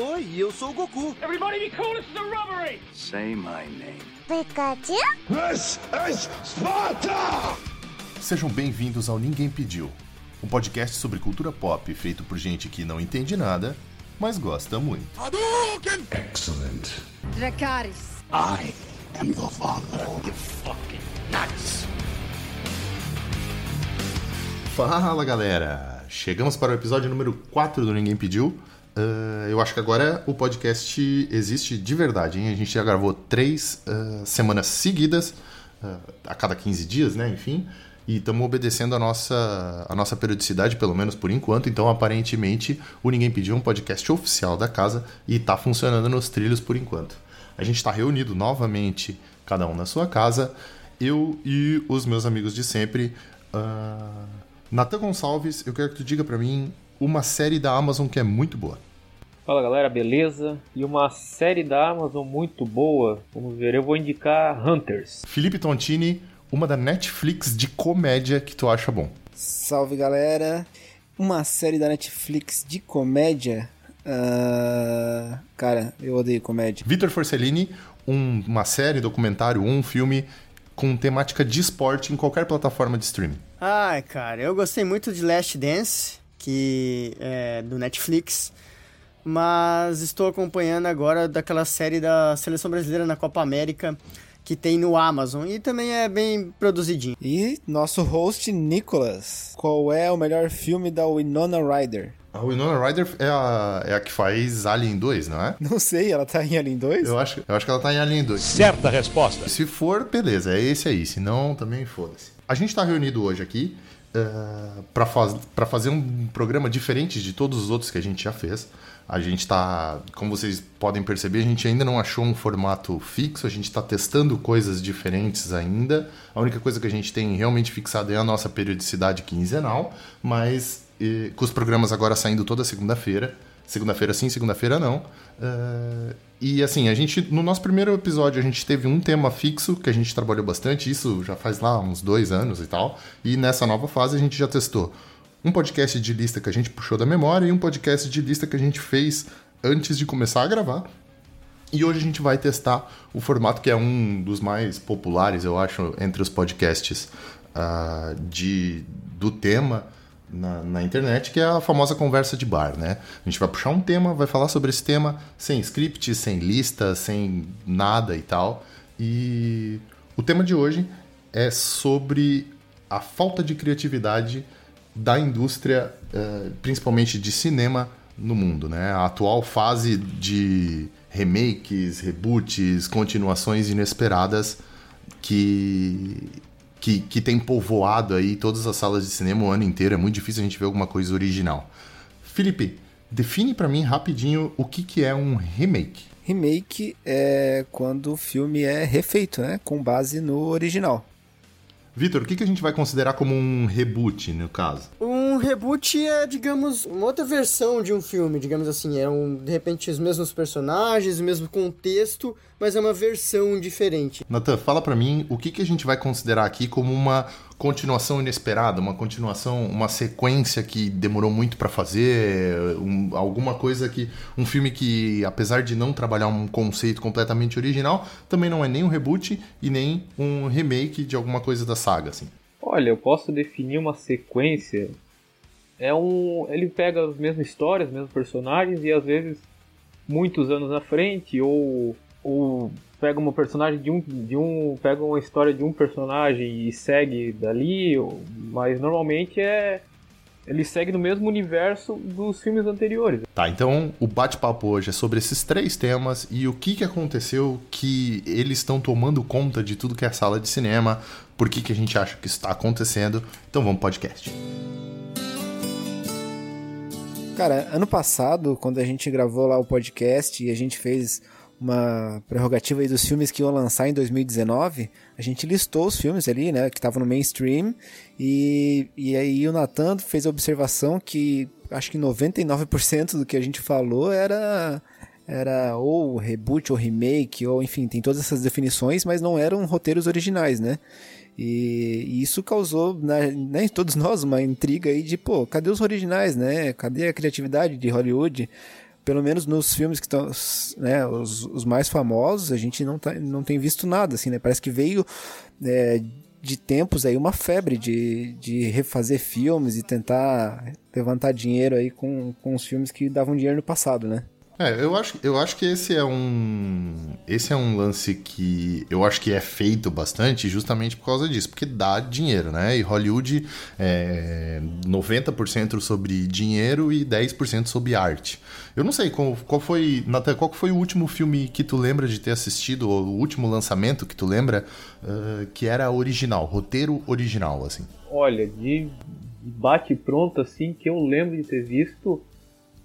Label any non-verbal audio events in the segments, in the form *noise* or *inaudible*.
Oi, eu sou o Goku. Everybody be cool, this is a robbery! Say my name. Pikachu? This is Sparta! Sejam bem-vindos ao Ninguém Pediu, um podcast sobre cultura pop feito por gente que não entende nada, mas gosta muito. Hadouken! Excellent. Dracarys. I am your father. You fucking nuts! Fala galera! Chegamos para o episódio número 4 do Ninguém Pediu. Uh, eu acho que agora o podcast existe de verdade, hein? A gente já gravou três uh, semanas seguidas, uh, a cada 15 dias, né? Enfim. E estamos obedecendo a nossa, a nossa periodicidade, pelo menos por enquanto. Então, aparentemente, o Ninguém Pediu é um podcast oficial da casa e está funcionando nos trilhos por enquanto. A gente está reunido novamente, cada um na sua casa, eu e os meus amigos de sempre. Uh... Natan Gonçalves, eu quero que tu diga para mim uma série da Amazon que é muito boa. Fala galera, beleza? E uma série da Amazon muito boa, vamos ver, eu vou indicar Hunters. Felipe Tontini, uma da Netflix de comédia que tu acha bom. Salve galera! Uma série da Netflix de comédia. Uh... Cara, eu odeio comédia. Vitor Forcellini, um, uma série, documentário, um filme com temática de esporte em qualquer plataforma de streaming. Ai, cara, eu gostei muito de Last Dance, que é do Netflix, mas estou acompanhando agora daquela série da Seleção Brasileira na Copa América que tem no Amazon e também é bem produzidinho. E nosso host Nicolas, qual é o melhor filme da Winona Ryder? A Winona Ryder é a, é a que faz Alien 2, não é? Não sei, ela tá em Alien 2? Eu acho, eu acho que ela tá em Alien 2. Certa resposta. Se for, beleza, é esse aí. Se não, também foda-se. A gente tá reunido hoje aqui uh, para faz, pra fazer um programa diferente de todos os outros que a gente já fez. A gente tá, como vocês podem perceber, a gente ainda não achou um formato fixo, a gente está testando coisas diferentes ainda. A única coisa que a gente tem realmente fixado é a nossa periodicidade quinzenal, mas e, com os programas agora saindo toda segunda-feira. Segunda-feira sim, segunda-feira não. Uh, e assim, a gente, no nosso primeiro episódio, a gente teve um tema fixo que a gente trabalhou bastante, isso já faz lá uns dois anos e tal. E nessa nova fase a gente já testou um podcast de lista que a gente puxou da memória e um podcast de lista que a gente fez antes de começar a gravar. E hoje a gente vai testar o formato que é um dos mais populares, eu acho, entre os podcasts uh, de, do tema na, na, internet, que é a famosa conversa de bar, né? A gente vai puxar um tema, vai falar sobre esse tema sem script, sem lista, sem nada e tal. E o tema de hoje é sobre a falta de criatividade da indústria, uh, principalmente de cinema, no mundo, né? A atual fase de remakes, reboots, continuações inesperadas que, que, que tem povoado aí todas as salas de cinema o ano inteiro. É muito difícil a gente ver alguma coisa original. Felipe, define para mim rapidinho o que, que é um remake. Remake é quando o filme é refeito, né? Com base no original. Vitor, o que, que a gente vai considerar como um reboot, no caso? Um reboot é, digamos, uma outra versão de um filme, digamos assim. É, um, de repente, os mesmos personagens, o mesmo contexto, mas é uma versão diferente. Nathan, fala para mim o que, que a gente vai considerar aqui como uma continuação inesperada, uma continuação, uma sequência que demorou muito para fazer, um, alguma coisa que um filme que apesar de não trabalhar um conceito completamente original, também não é nem um reboot e nem um remake de alguma coisa da saga, assim. Olha, eu posso definir uma sequência. É um, ele pega as mesmas histórias, os mesmos personagens e às vezes muitos anos na frente ou ou pega uma personagem de um, de um. pega uma história de um personagem e segue dali, mas normalmente é. Ele segue no mesmo universo dos filmes anteriores. Tá, então o bate-papo hoje é sobre esses três temas e o que, que aconteceu que eles estão tomando conta de tudo que é sala de cinema, por que, que a gente acha que está acontecendo. Então vamos pro podcast. Cara, ano passado, quando a gente gravou lá o podcast e a gente fez uma prerrogativa aí dos filmes que iam lançar em 2019, a gente listou os filmes ali, né, que estavam no mainstream, e, e aí o Nathan fez a observação que acho que 99% do que a gente falou era era ou reboot ou remake, ou enfim, tem todas essas definições, mas não eram roteiros originais, né? E, e isso causou né, né, em todos nós uma intriga aí de, pô, cadê os originais, né? Cadê a criatividade de Hollywood? pelo menos nos filmes que estão, né, os, os, mais famosos, a gente não, tá, não tem visto nada, assim, né? Parece que veio é, de tempos aí uma febre de, de refazer filmes e tentar levantar dinheiro aí com, com os filmes que davam dinheiro no passado, né? É, eu acho, eu acho que esse é um. Esse é um lance que eu acho que é feito bastante justamente por causa disso, porque dá dinheiro, né? E Hollywood é 90% sobre dinheiro e 10% sobre arte. Eu não sei qual, qual foi. Natan, qual foi o último filme que tu lembra de ter assistido, ou o último lançamento que tu lembra uh, que era original, roteiro original, assim? Olha, de bate pronto assim que eu lembro de ter visto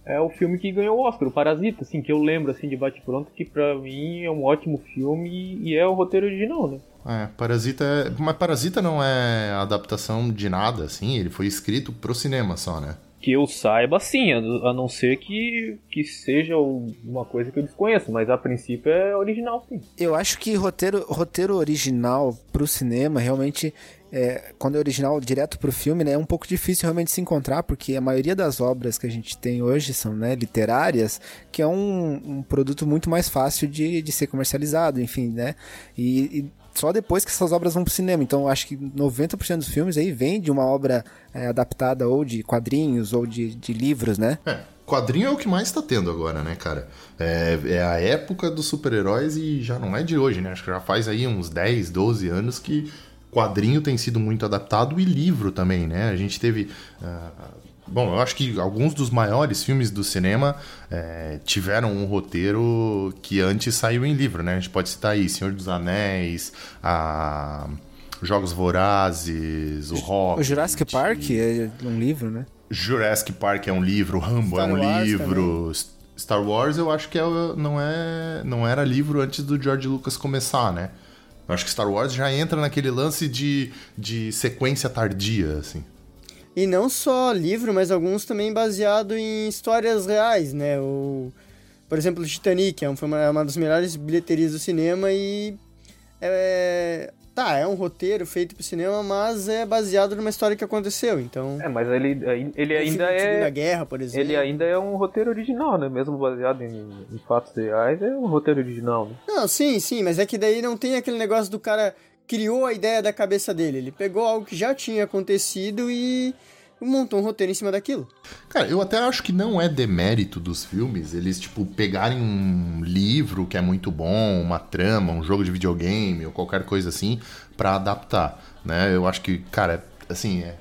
é o filme que ganhou o Oscar, o Parasita, assim, que eu lembro assim de bate pronto que para mim é um ótimo filme e é o roteiro original, né? É, Parasita é... Mas Parasita não é adaptação de nada, assim, ele foi escrito pro cinema só, né? Que eu saiba, sim, a não ser que, que seja uma coisa que eu desconheço, mas a princípio é original, sim. Eu acho que roteiro, roteiro original pro cinema realmente é, quando é original direto pro filme, né, é um pouco difícil realmente se encontrar, porque a maioria das obras que a gente tem hoje são né, literárias, que é um, um produto muito mais fácil de, de ser comercializado, enfim, né? E, e só depois que essas obras vão pro cinema. Então, acho que 90% dos filmes aí vem de uma obra é, adaptada ou de quadrinhos ou de, de livros, né? É, quadrinho é o que mais tá tendo agora, né, cara? É, é a época dos super-heróis e já não é de hoje, né? Acho que já faz aí uns 10, 12 anos que quadrinho tem sido muito adaptado e livro também, né? A gente teve. Uh, bom, eu acho que alguns dos maiores filmes do cinema é, tiveram um roteiro que antes saiu em livro, né? A gente pode citar aí Senhor dos Anéis, a. Jogos Vorazes, o Rock. O Jurassic Park é um livro, né? Jurassic Park é um livro, Rambo Star é um Wars livro. Também. Star Wars eu acho que é, não, é, não era livro antes do George Lucas começar, né? Eu acho que Star Wars já entra naquele lance de, de sequência tardia, assim. E não só livro, mas alguns também baseado em histórias reais, né? O, por exemplo, Titanic, é foi uma, uma das melhores bilheterias do cinema e é, Tá, é um roteiro feito pro cinema, mas é baseado numa história que aconteceu, então... É, mas ele, ele ainda é... Da guerra, por exemplo. Ele ainda é um roteiro original, né? Mesmo baseado em, em fatos reais, é um roteiro original, né? Não, sim, sim, mas é que daí não tem aquele negócio do cara criou a ideia da cabeça dele. Ele pegou algo que já tinha acontecido e montou um roteiro em cima daquilo. Cara, eu até acho que não é demérito dos filmes eles, tipo, pegarem um livro que é muito bom, uma trama, um jogo de videogame ou qualquer coisa assim, para adaptar, né? Eu acho que, cara, assim, é,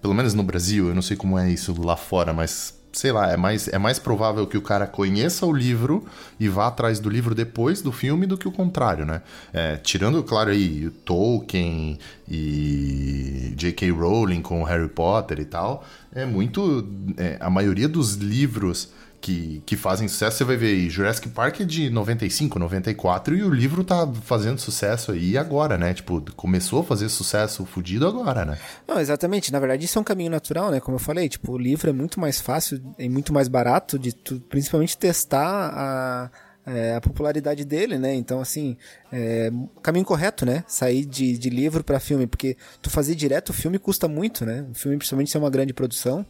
pelo menos no Brasil, eu não sei como é isso lá fora, mas sei lá, é mais, é mais provável que o cara conheça o livro e vá atrás do livro depois do filme do que o contrário, né? É, tirando, claro, aí Tolkien e J.K. Rowling com Harry Potter e tal, é muito. É, a maioria dos livros que, que fazem sucesso, você vai ver aí, Jurassic Park é de 95, 94, e o livro tá fazendo sucesso aí agora, né? Tipo, começou a fazer sucesso fudido agora, né? Não, exatamente. Na verdade, isso é um caminho natural, né? Como eu falei, tipo, o livro é muito mais fácil e muito mais barato de tu, principalmente testar a. É, a popularidade dele, né? Então, assim, é, caminho correto, né? Sair de, de livro para filme, porque tu fazer direto o filme custa muito, né? O filme, principalmente, se é uma grande produção.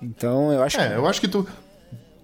Então, eu acho é, que... eu acho que tu,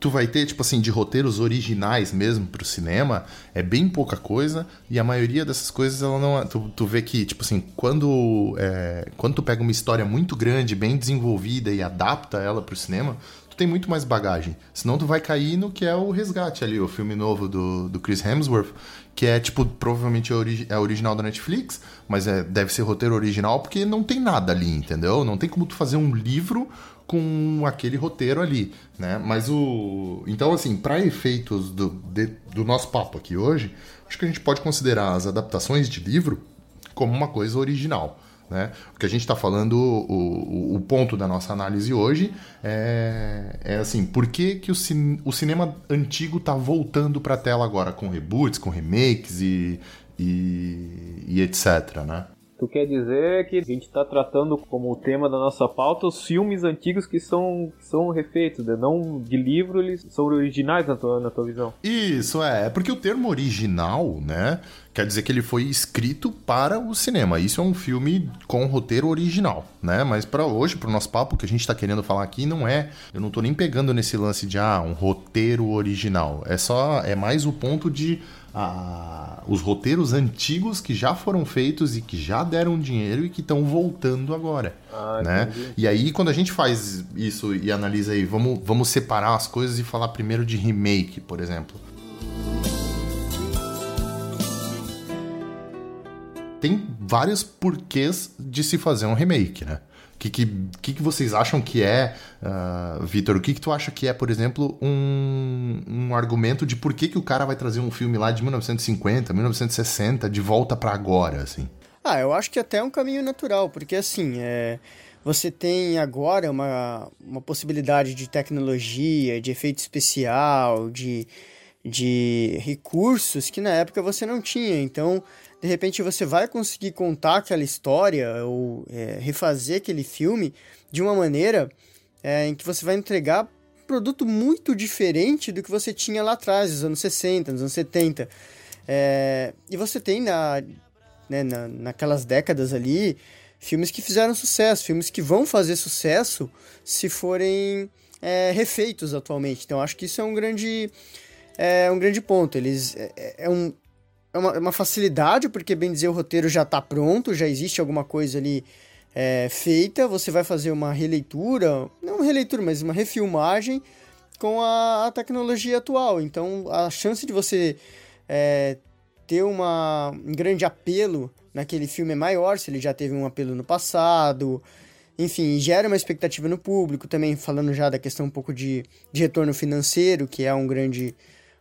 tu vai ter, tipo assim, de roteiros originais mesmo pro cinema, é bem pouca coisa, e a maioria dessas coisas, ela não. Tu, tu vê que, tipo assim, quando, é, quando tu pega uma história muito grande, bem desenvolvida e adapta ela pro cinema, tu tem muito mais bagagem. Senão tu vai cair no que é o Resgate ali, o filme novo do, do Chris Hemsworth, que é, tipo, provavelmente é, ori é original da Netflix, mas é, deve ser roteiro original porque não tem nada ali, entendeu? Não tem como tu fazer um livro com aquele roteiro ali, né? Mas o então assim, para efeitos do, de, do nosso papo aqui hoje, acho que a gente pode considerar as adaptações de livro como uma coisa original. Né? O que a gente está falando, o, o, o, ponto da nossa análise hoje é, é assim, por que, que o, cin o cinema antigo está voltando para a tela agora com reboots, com remakes e, e, e etc, né? Tu quer dizer que a gente está tratando como tema da nossa pauta os filmes antigos que são, são refeitos, né? não de livro, eles são originais na tua, na tua visão. Isso, é. É porque o termo original, né? Quer dizer que ele foi escrito para o cinema. Isso é um filme com roteiro original, né? Mas para hoje, para o nosso papo, que a gente está querendo falar aqui, não é. Eu não estou nem pegando nesse lance de ah, um roteiro original. É só. É mais o ponto de a, os roteiros antigos que já foram feitos e que já deram dinheiro e que estão voltando agora. Ah, né? E aí, quando a gente faz isso e analisa aí, vamos, vamos separar as coisas e falar primeiro de remake, por exemplo. Tem vários porquês de se fazer um remake, né? Que, que, que, vocês acham que é, uh, Vitor? O que, que tu acha que é, por exemplo, um, um argumento de por que, que o cara vai trazer um filme lá de 1950, 1960 de volta para agora, assim? Ah, eu acho que até é um caminho natural, porque assim, é, você tem agora uma, uma possibilidade de tecnologia, de efeito especial, de, de recursos que na época você não tinha. Então, de repente você vai conseguir contar aquela história ou é, refazer aquele filme de uma maneira é, em que você vai entregar um produto muito diferente do que você tinha lá atrás, nos anos 60, nos anos 70. É, e você tem na, né, na, naquelas décadas ali filmes que fizeram sucesso, filmes que vão fazer sucesso se forem é, refeitos atualmente. Então acho que isso é um grande é um grande ponto. Eles é, é um é uma, é uma facilidade, porque bem dizer o roteiro já está pronto, já existe alguma coisa ali é, feita, você vai fazer uma releitura, não uma releitura, mas uma refilmagem com a, a tecnologia atual. Então a chance de você é, ter uma, um grande apelo naquele filme é maior, se ele já teve um apelo no passado. Enfim, gera uma expectativa no público, também falando já da questão um pouco de, de retorno financeiro, que é um grande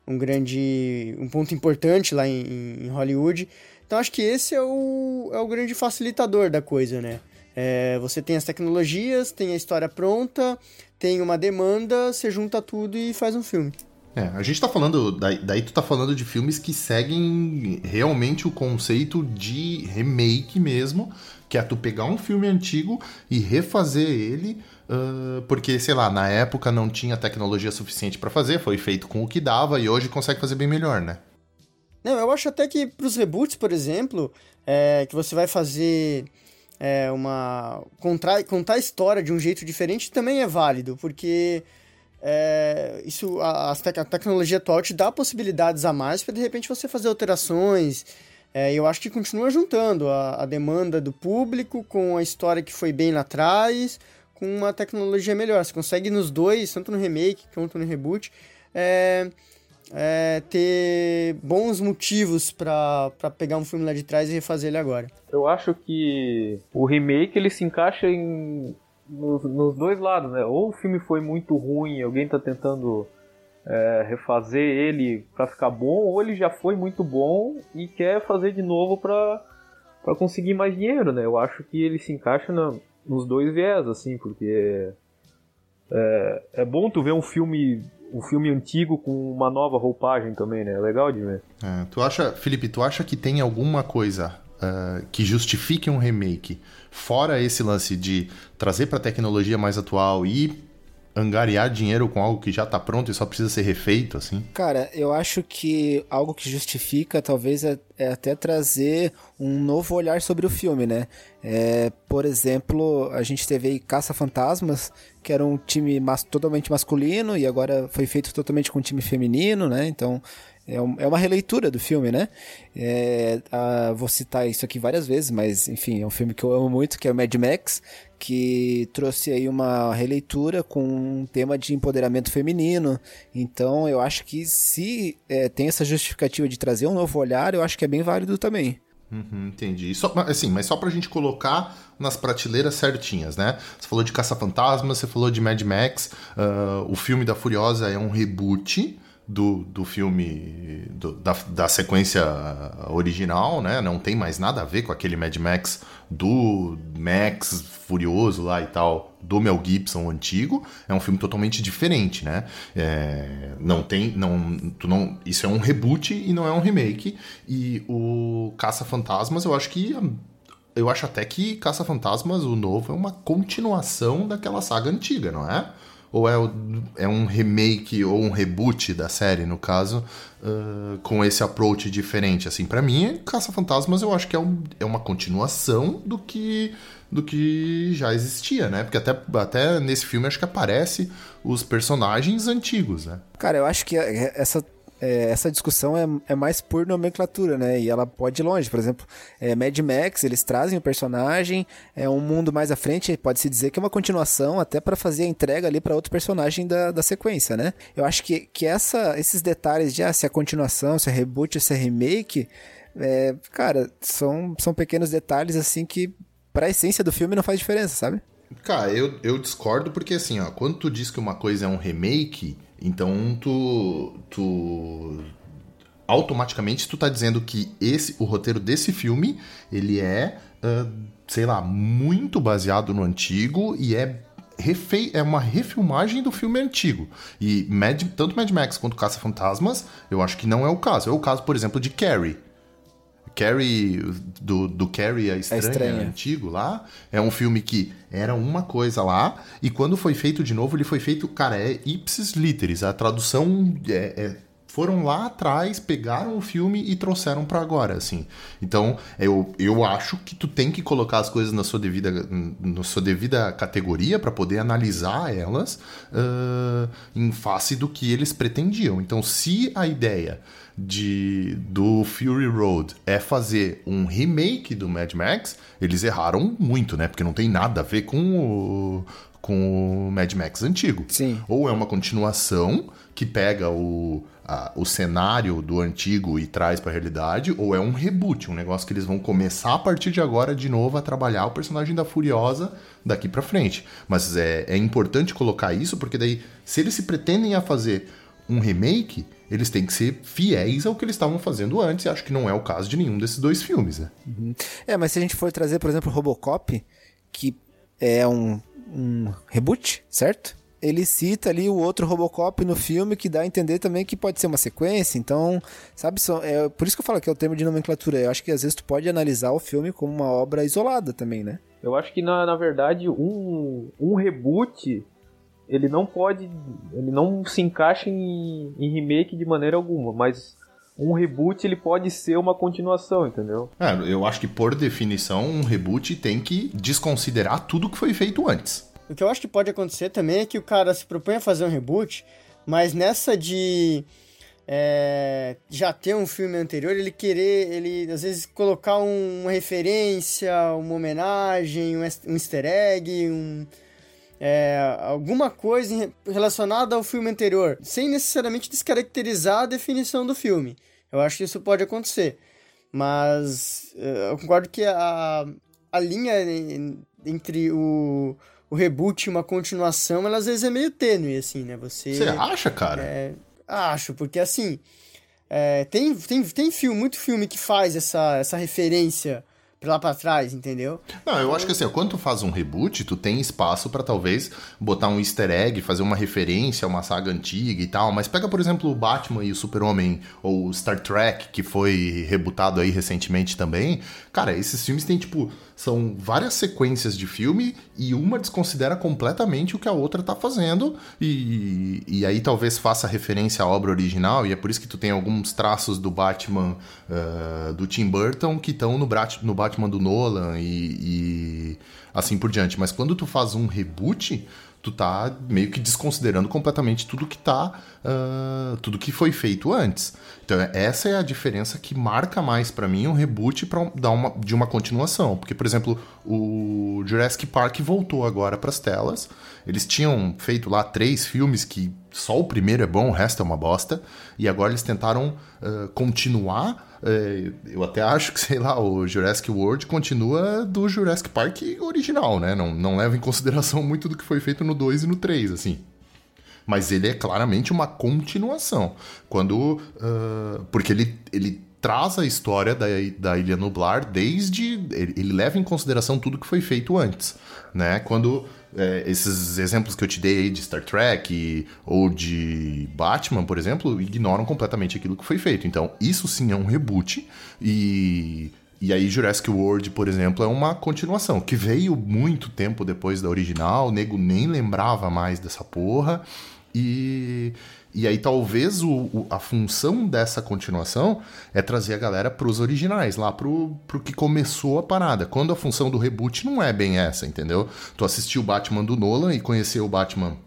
um grande um ponto importante lá em, em, Hollywood. Então acho que esse é o, é o grande facilitador da coisa, né? É, você tem as tecnologias, tem a história pronta, tem uma demanda, você junta tudo e faz um filme. É, a gente tá falando, daí, daí, tu tá falando de filmes que seguem realmente o conceito de remake mesmo, que é tu pegar um filme antigo e refazer ele Uh, porque, sei lá, na época não tinha tecnologia suficiente para fazer, foi feito com o que dava e hoje consegue fazer bem melhor, né? Não, eu acho até que pros reboots, por exemplo, é, que você vai fazer é, uma. Contar, contar a história de um jeito diferente também é válido, porque é, isso a, a, tecnologia atual te dá possibilidades a mais para de repente você fazer alterações. É, eu acho que continua juntando a, a demanda do público com a história que foi bem lá atrás com uma tecnologia melhor. Você consegue nos dois, tanto no remake quanto no reboot, é, é, ter bons motivos para pegar um filme lá de trás e refazer ele agora. Eu acho que o remake ele se encaixa em, nos, nos dois lados, né? Ou o filme foi muito ruim, alguém está tentando é, refazer ele para ficar bom, ou ele já foi muito bom e quer fazer de novo para para conseguir mais dinheiro, né? Eu acho que ele se encaixa na, nos dois viés, assim, porque é, é bom tu ver um filme um filme antigo com uma nova roupagem também, né? É legal de ver. É, tu acha, Felipe, tu acha que tem alguma coisa uh, que justifique um remake, fora esse lance de trazer para tecnologia mais atual e angariar dinheiro com algo que já tá pronto e só precisa ser refeito, assim? Cara, eu acho que algo que justifica talvez é, é até trazer um novo olhar sobre o filme, né? É, por exemplo, a gente teve aí Caça Fantasmas, que era um time mas, totalmente masculino e agora foi feito totalmente com um time feminino, né? Então é, é uma releitura do filme, né? É, a, vou citar isso aqui várias vezes, mas enfim, é um filme que eu amo muito, que é o Mad Max, que trouxe aí uma releitura com um tema de empoderamento feminino. Então eu acho que se é, tem essa justificativa de trazer um novo olhar, eu acho que é bem válido também. Uhum, entendi. Só, assim, mas só pra gente colocar nas prateleiras certinhas, né? Você falou de Caça-Fantasma, você falou de Mad Max, uh, o filme da Furiosa é um reboot, do, do filme, do, da, da sequência original, né? Não tem mais nada a ver com aquele Mad Max do Max Furioso lá e tal, do Mel Gibson antigo. É um filme totalmente diferente, né? É, não tem, não, tu não, isso é um reboot e não é um remake. E o Caça Fantasmas, eu acho que eu acho até que Caça-Fantasmas, o novo, é uma continuação daquela saga antiga, não é? Ou é, é um remake ou um reboot da série, no caso, uh, com esse approach diferente? Assim, para mim, Caça-Fantasmas eu acho que é, um, é uma continuação do que do que já existia, né? Porque até, até nesse filme acho que aparece os personagens antigos, né? Cara, eu acho que essa é, essa discussão é, é, mais por nomenclatura, né? E ela pode ir longe. Por exemplo, é, Mad Max, eles trazem o personagem, é um mundo mais à frente, pode-se dizer que é uma continuação, até para fazer a entrega ali para outro personagem da, da sequência, né? Eu acho que, que essa, esses detalhes de ah, se é continuação, se é reboot, se é remake, é, cara, são, são pequenos detalhes assim que pra essência do filme não faz diferença, sabe? Cara, eu, eu discordo porque assim, ó, quando tu diz que uma coisa é um remake, então tu, tu automaticamente tu tá dizendo que esse o roteiro desse filme, ele é, uh, sei lá, muito baseado no antigo e é Refe... é uma refilmagem do filme antigo. E Mad... tanto Mad Max quanto Caça Fantasmas, eu acho que não é o caso. É o caso, por exemplo, de Carrie. Carrie, do, do Carrie a estranha, a estranha, antigo lá, é um filme que era uma coisa lá, e quando foi feito de novo, ele foi feito, cara, é ipsis literis, a tradução é, é foram lá atrás, pegaram o filme e trouxeram para agora, assim. Então, eu, eu acho que tu tem que colocar as coisas na sua devida, na sua devida categoria para poder analisar elas uh, em face do que eles pretendiam. Então, se a ideia de do Fury Road é fazer um remake do Mad Max, eles erraram muito, né? Porque não tem nada a ver com o, com o Mad Max antigo. Sim. Ou é uma continuação que pega o, a, o cenário do antigo e traz para a realidade, ou é um reboot, um negócio que eles vão começar a partir de agora de novo a trabalhar o personagem da Furiosa daqui para frente. Mas é, é importante colocar isso porque daí, se eles se pretendem a fazer um remake, eles têm que ser fiéis ao que eles estavam fazendo antes, e acho que não é o caso de nenhum desses dois filmes, né? Uhum. É, mas se a gente for trazer, por exemplo, Robocop, que é um, um reboot, certo? Ele cita ali o outro Robocop no filme que dá a entender também que pode ser uma sequência, então, sabe, só, é por isso que eu falo que é o termo de nomenclatura. Eu acho que às vezes tu pode analisar o filme como uma obra isolada também, né? Eu acho que na, na verdade um, um reboot ele não pode. Ele não se encaixa em, em remake de maneira alguma, mas um reboot ele pode ser uma continuação, entendeu? É, eu acho que por definição um reboot tem que desconsiderar tudo que foi feito antes. O que eu acho que pode acontecer também é que o cara se propõe a fazer um reboot, mas nessa de é, já ter um filme anterior, ele querer, ele às vezes colocar um, uma referência, uma homenagem, um easter egg, um, é, alguma coisa relacionada ao filme anterior, sem necessariamente descaracterizar a definição do filme. Eu acho que isso pode acontecer. Mas é, eu concordo que a, a linha entre o, o reboot e uma continuação, ela às vezes é meio tênue, assim, né? Você. Você acha, cara? É, acho, porque assim. É, tem, tem, tem filme, muito filme que faz essa, essa referência lá para trás, entendeu? Não, eu acho que assim, quando tu faz um reboot, tu tem espaço para talvez botar um easter egg, fazer uma referência a uma saga antiga e tal, mas pega, por exemplo, o Batman e o Super-Homem ou Star Trek, que foi rebutado aí recentemente também. Cara, esses filmes têm tipo são várias sequências de filme e uma desconsidera completamente o que a outra tá fazendo e, e aí talvez faça referência à obra original e é por isso que tu tem alguns traços do Batman uh, do Tim Burton que estão no, no Batman do Nolan e, e assim por diante. Mas quando tu faz um reboot, tu tá meio que desconsiderando completamente tudo que tá. Uh, tudo que foi feito antes. Então, essa é a diferença que marca mais para mim um reboot pra dar uma, de uma continuação. Porque, por exemplo, o Jurassic Park voltou agora para as telas. Eles tinham feito lá três filmes que só o primeiro é bom, o resto é uma bosta. E agora eles tentaram uh, continuar. Uh, eu até acho que, sei lá, o Jurassic World continua do Jurassic Park original, né? Não, não leva em consideração muito do que foi feito no 2 e no 3, assim. Mas ele é claramente uma continuação. Quando. Uh, porque ele, ele traz a história da, da Ilha Nublar desde. Ele, ele leva em consideração tudo que foi feito antes. Né? Quando é, esses exemplos que eu te dei aí de Star Trek e, ou de Batman, por exemplo, ignoram completamente aquilo que foi feito. Então, isso sim é um reboot. E e aí Jurassic World, por exemplo, é uma continuação, que veio muito tempo depois da original, o nego nem lembrava mais dessa porra, e, e aí talvez o, o, a função dessa continuação é trazer a galera pros originais, lá pro, pro que começou a parada. Quando a função do reboot não é bem essa, entendeu? Tu assistiu o Batman do Nolan e conheceu o Batman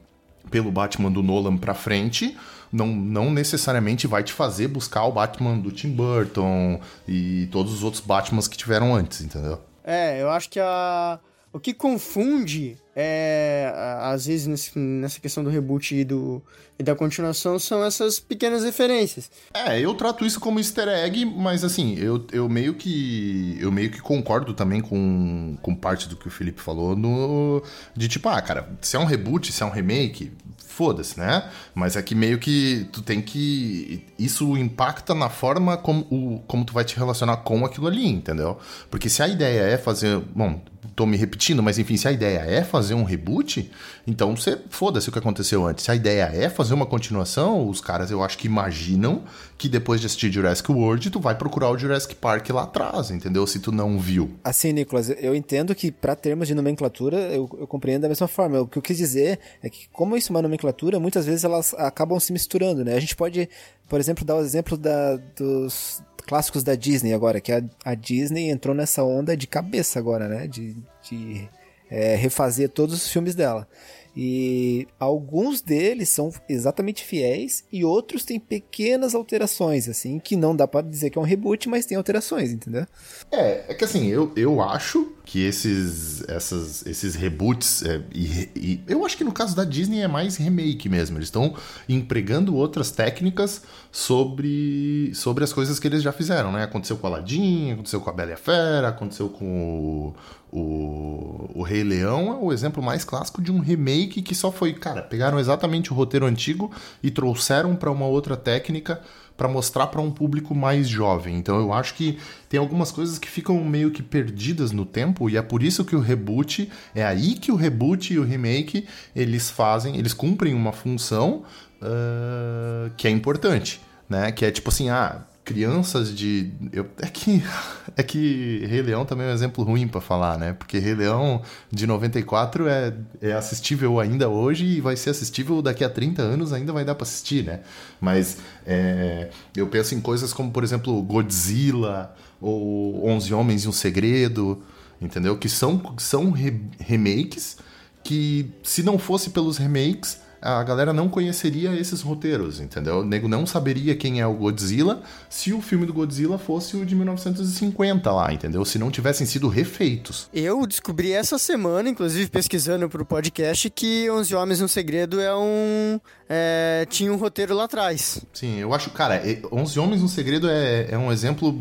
pelo Batman do Nolan pra frente, não, não necessariamente vai te fazer buscar o Batman do Tim Burton e todos os outros Batmans que tiveram antes, entendeu? É, eu acho que a... o que confunde é, às vezes nesse, nessa questão do reboot e, do, e da continuação são essas pequenas referências. É, eu trato isso como easter egg, mas assim, eu, eu meio que eu meio que concordo também com, com parte do que o Felipe falou no de tipo, ah, cara, se é um reboot, se é um remake, foda-se, né? Mas é que meio que tu tem que. Isso impacta na forma como, o, como tu vai te relacionar com aquilo ali, entendeu? Porque se a ideia é fazer. Bom, tô me repetindo, mas enfim, se a ideia é fazer um reboot, então você foda-se o que aconteceu antes. Se a ideia é fazer uma continuação, os caras eu acho que imaginam que depois de assistir Jurassic World, tu vai procurar o Jurassic Park lá atrás, entendeu? Se tu não viu. Assim, Nicolas, eu entendo que para termos de nomenclatura, eu, eu, compreendo da mesma forma. O que eu quis dizer é que, como isso é uma nomenclatura, muitas vezes elas acabam se misturando, né? A gente pode, por exemplo, dar o exemplo da, dos clássicos da Disney agora, que a, a Disney entrou nessa onda de cabeça agora, né? De, de é, refazer todos os filmes dela. E alguns deles são exatamente fiéis e outros têm pequenas alterações, assim, que não dá para dizer que é um reboot, mas tem alterações, entendeu? É, é que assim, eu, eu acho que esses, essas, esses reboots, é, e, e, eu acho que no caso da Disney é mais remake mesmo, eles estão empregando outras técnicas sobre, sobre as coisas que eles já fizeram, né? Aconteceu com Aladdin, aconteceu com a Bela e a Fera, aconteceu com o, o, o Rei Leão, é o exemplo mais clássico de um remake que só foi, cara, pegaram exatamente o roteiro antigo e trouxeram para uma outra técnica para mostrar para um público mais jovem. Então eu acho que tem algumas coisas que ficam meio que perdidas no tempo e é por isso que o reboot é aí que o reboot e o remake eles fazem, eles cumprem uma função uh, que é importante, né? Que é tipo assim, ah, crianças de. Eu, é, que, *laughs* é que Rei Leão também é um exemplo ruim para falar, né? Porque Rei Leão de 94 é, é assistível ainda hoje e vai ser assistível daqui a 30 anos, ainda vai dar para assistir, né? Mas é, eu penso em coisas como, por exemplo, Godzilla ou Onze Homens e um Segredo, entendeu? Que são, são re remakes que, se não fosse pelos remakes a galera não conheceria esses roteiros, entendeu? O nego não saberia quem é o Godzilla se o filme do Godzilla fosse o de 1950 lá, entendeu? Se não tivessem sido refeitos. Eu descobri essa semana, inclusive pesquisando pro podcast, que Onze Homens no Segredo é um. É, tinha um roteiro lá atrás. Sim, eu acho, cara, Onze Homens no Segredo é, é um exemplo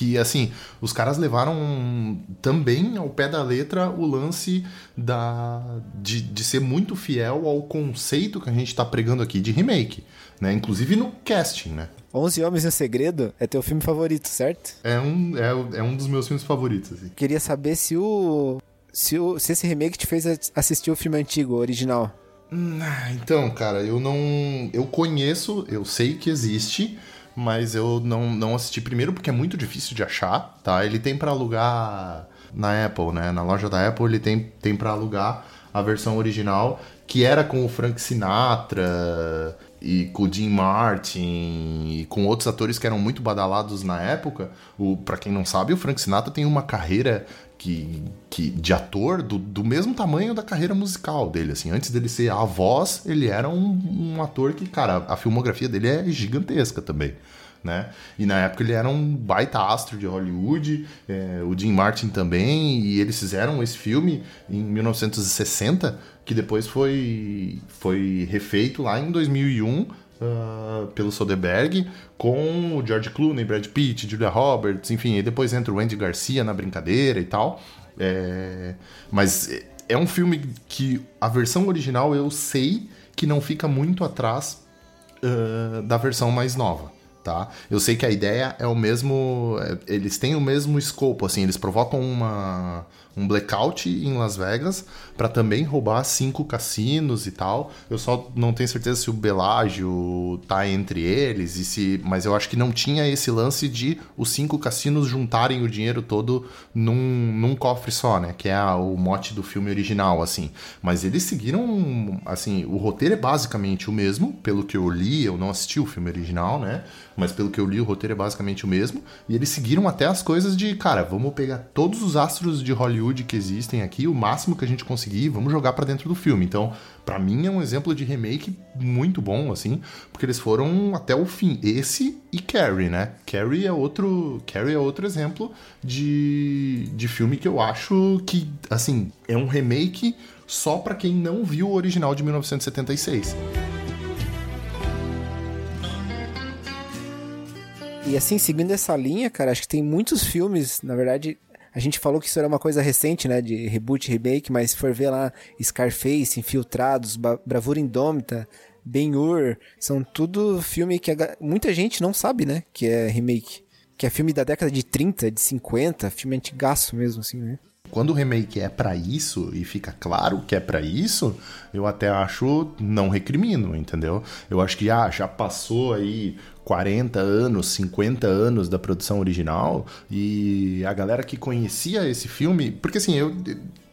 que assim os caras levaram também ao pé da letra o lance da de, de ser muito fiel ao conceito que a gente está pregando aqui de remake, né? Inclusive no casting, né? Onze Homens em Segredo é teu filme favorito, certo? É um, é, é um dos meus filmes favoritos. Assim. Queria saber se o, se o se esse remake te fez assistir o filme antigo, o original. Hum, ah, então, cara, eu não. Eu conheço, eu sei que existe, mas eu não, não assisti primeiro porque é muito difícil de achar, tá? Ele tem para alugar na Apple, né? Na loja da Apple ele tem, tem para alugar a versão original, que era com o Frank Sinatra e com o Jim Martin e com outros atores que eram muito badalados na época. O, para quem não sabe, o Frank Sinatra tem uma carreira que, que de ator do, do mesmo tamanho da carreira musical dele, assim. Antes dele ser a voz, ele era um, um ator que, cara, a filmografia dele é gigantesca também. Né? E na época ele era um baita astro de Hollywood, é, o Jim Martin também, e eles fizeram esse filme em 1960, que depois foi, foi refeito lá em 2001 uh, pelo Soderbergh, com o George Clooney, Brad Pitt, Julia Roberts, enfim, e depois entra o Andy Garcia na brincadeira e tal. É, mas é um filme que a versão original eu sei que não fica muito atrás uh, da versão mais nova. tá? Eu sei que a ideia é o mesmo, é, eles têm o mesmo escopo, assim, eles provocam uma um blackout em Las Vegas para também roubar cinco cassinos e tal. Eu só não tenho certeza se o Belágio tá entre eles e se, mas eu acho que não tinha esse lance de os cinco cassinos juntarem o dinheiro todo num, num cofre só, né? Que é o mote do filme original, assim. Mas eles seguiram, assim, o roteiro é basicamente o mesmo, pelo que eu li, eu não assisti o filme original, né? Mas pelo que eu li, o roteiro é basicamente o mesmo. E eles seguiram até as coisas de, cara, vamos pegar todos os astros de Hollywood que existem aqui, o máximo que a gente conseguir, vamos jogar para dentro do filme. Então, para mim é um exemplo de remake muito bom, assim, porque eles foram até o fim. Esse e Carrie, né? Carrie é outro, Carrie é outro exemplo de, de filme que eu acho que, assim, é um remake só para quem não viu o original de 1976. E assim, seguindo essa linha, cara, acho que tem muitos filmes, na verdade, a gente falou que isso era uma coisa recente, né, de reboot, remake, mas se for ver lá Scarface, Infiltrados, Bravura Indômita, Ben-Hur, são tudo filme que a, muita gente não sabe, né, que é remake. Que é filme da década de 30, de 50, filme antigaço mesmo, assim, né? Quando o remake é para isso e fica claro que é para isso, eu até acho não recrimino, entendeu? Eu acho que ah, já passou aí 40 anos, 50 anos da produção original e a galera que conhecia esse filme, porque assim, eu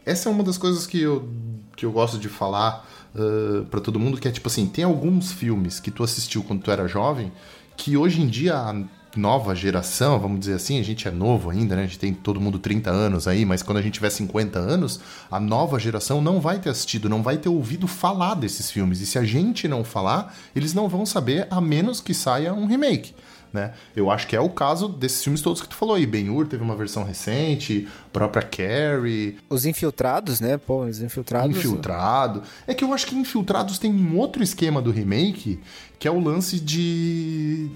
essa é uma das coisas que eu que eu gosto de falar uh, para todo mundo, que é tipo assim, tem alguns filmes que tu assistiu quando tu era jovem que hoje em dia nova geração, vamos dizer assim, a gente é novo ainda, né? A gente tem todo mundo 30 anos aí, mas quando a gente tiver 50 anos, a nova geração não vai ter assistido, não vai ter ouvido falar desses filmes. E se a gente não falar, eles não vão saber, a menos que saia um remake. Né? Eu acho que é o caso desses filmes todos que tu falou aí. Ben-Hur teve uma versão recente, própria Carrie. Os Infiltrados, né? Pô, os Infiltrados. Infiltrado. É que eu acho que Infiltrados tem um outro esquema do remake, que é o lance de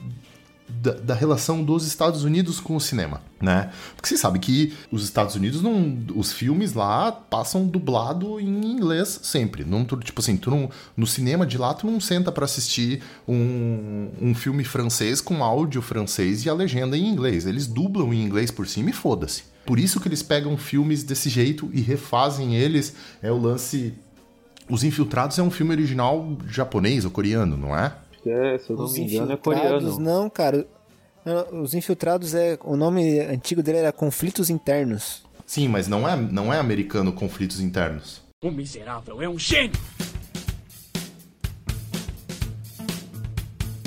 da, da, relação dos Estados Unidos com o cinema, né? Porque você sabe que os Estados Unidos não, os filmes lá passam dublado em inglês sempre. Não, tipo assim, tu não, no cinema de lá tu não senta para assistir um, um filme francês com áudio francês e a legenda em inglês. Eles dublam em inglês por cima e foda-se. Por isso que eles pegam filmes desse jeito e refazem eles. É o lance. Os Infiltrados é um filme original japonês ou coreano, não é? É, se eu não Os me engano, é coreano. Não, cara. Os Infiltrados é. O nome antigo dele era Conflitos Internos. Sim, mas não é, não é americano Conflitos Internos. O miserável é um gênio!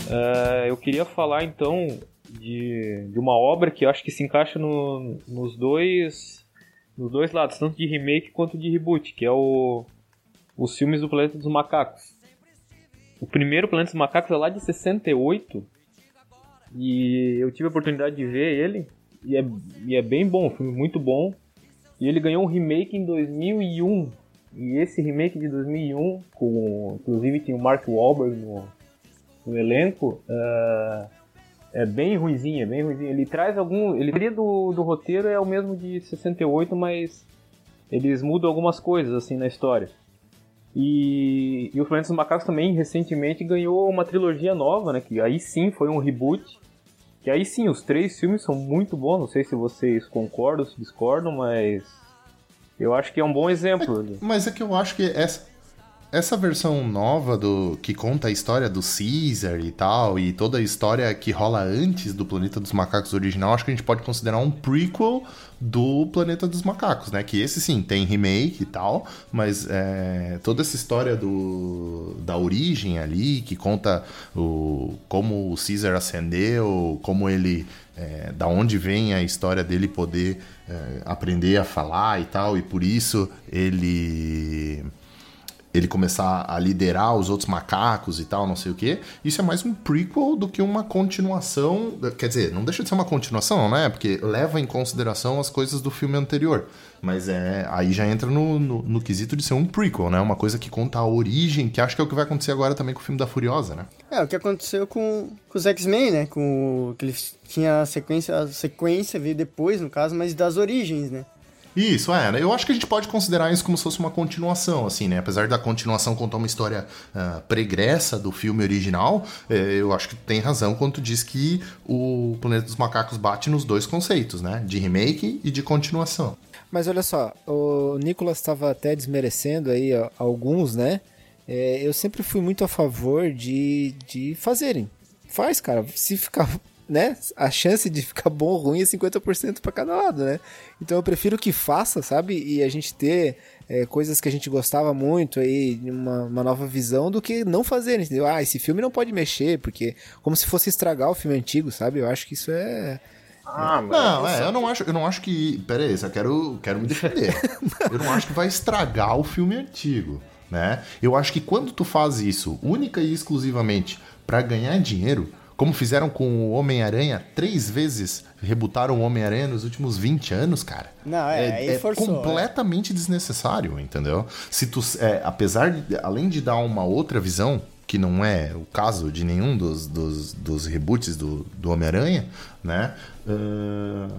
Uh, eu queria falar então de, de uma obra que eu acho que se encaixa no, nos dois nos dois lados, tanto de remake quanto de reboot, que é o os filmes do Planeta dos Macacos. O primeiro Planeta dos Macacos é lá de 68. E eu tive a oportunidade de ver ele. E é, e é bem bom, um filme muito bom. E ele ganhou um remake em 2001. E esse remake de 2001, com, inclusive tem o Mark Wahlberg no, no elenco, uh, é bem ruizinho, é bem ruizinho. Ele traz algum... Ele do, do roteiro é o mesmo de 68, mas eles mudam algumas coisas assim na história. E, e o Planeta dos Macacos também recentemente ganhou uma trilogia nova, né? Que aí sim foi um reboot. Que aí sim, os três filmes são muito bons. Não sei se vocês concordam, se discordam, mas eu acho que é um bom exemplo. Mas é que eu acho que essa, essa versão nova do que conta a história do Caesar e tal, e toda a história que rola antes do Planeta dos Macacos original, acho que a gente pode considerar um prequel do Planeta dos Macacos, né? Que esse sim tem remake e tal, mas é, toda essa história do, da origem ali, que conta o, como o Caesar ascendeu, como ele. É, da onde vem a história dele poder é, aprender a falar e tal, e por isso ele ele começar a liderar os outros macacos e tal, não sei o que. Isso é mais um prequel do que uma continuação. Quer dizer, não deixa de ser uma continuação, né? Porque leva em consideração as coisas do filme anterior. Mas é aí já entra no, no, no quesito de ser um prequel, né? Uma coisa que conta a origem, que acho que é o que vai acontecer agora também com o filme da Furiosa, né? É, o que aconteceu com, com os X-Men, né? Com que eles tinha a sequência, a sequência veio depois, no caso, mas das origens, né? Isso, é. né? Eu acho que a gente pode considerar isso como se fosse uma continuação, assim, né? Apesar da continuação contar uma história uh, pregressa do filme original, eh, eu acho que tem razão quando tu diz que o Planeta dos Macacos bate nos dois conceitos, né? De remake e de continuação. Mas olha só, o Nicolas estava até desmerecendo aí ó, alguns, né? É, eu sempre fui muito a favor de, de fazerem. Faz, cara. Se ficar né? A chance de ficar bom ou ruim é 50% para cada lado, né? Então eu prefiro que faça, sabe? E a gente ter é, coisas que a gente gostava muito aí, uma, uma nova visão, do que não fazer, entendeu? Ah, esse filme não pode mexer, porque como se fosse estragar o filme antigo, sabe? Eu acho que isso é. Ah, mas não, é, eu não acho, eu não acho que. Pera aí, eu quero, quero me defender. *laughs* eu não acho que vai estragar o filme antigo, né? Eu acho que quando tu faz isso única e exclusivamente para ganhar dinheiro, como fizeram com o Homem-Aranha, três vezes rebutaram o Homem-Aranha nos últimos 20 anos, cara. Não, é, é, é forçou, completamente é. desnecessário, entendeu? Se tu, é, apesar de, além de dar uma outra visão, que não é o caso de nenhum dos, dos, dos reboots do, do Homem-Aranha, né? Uh,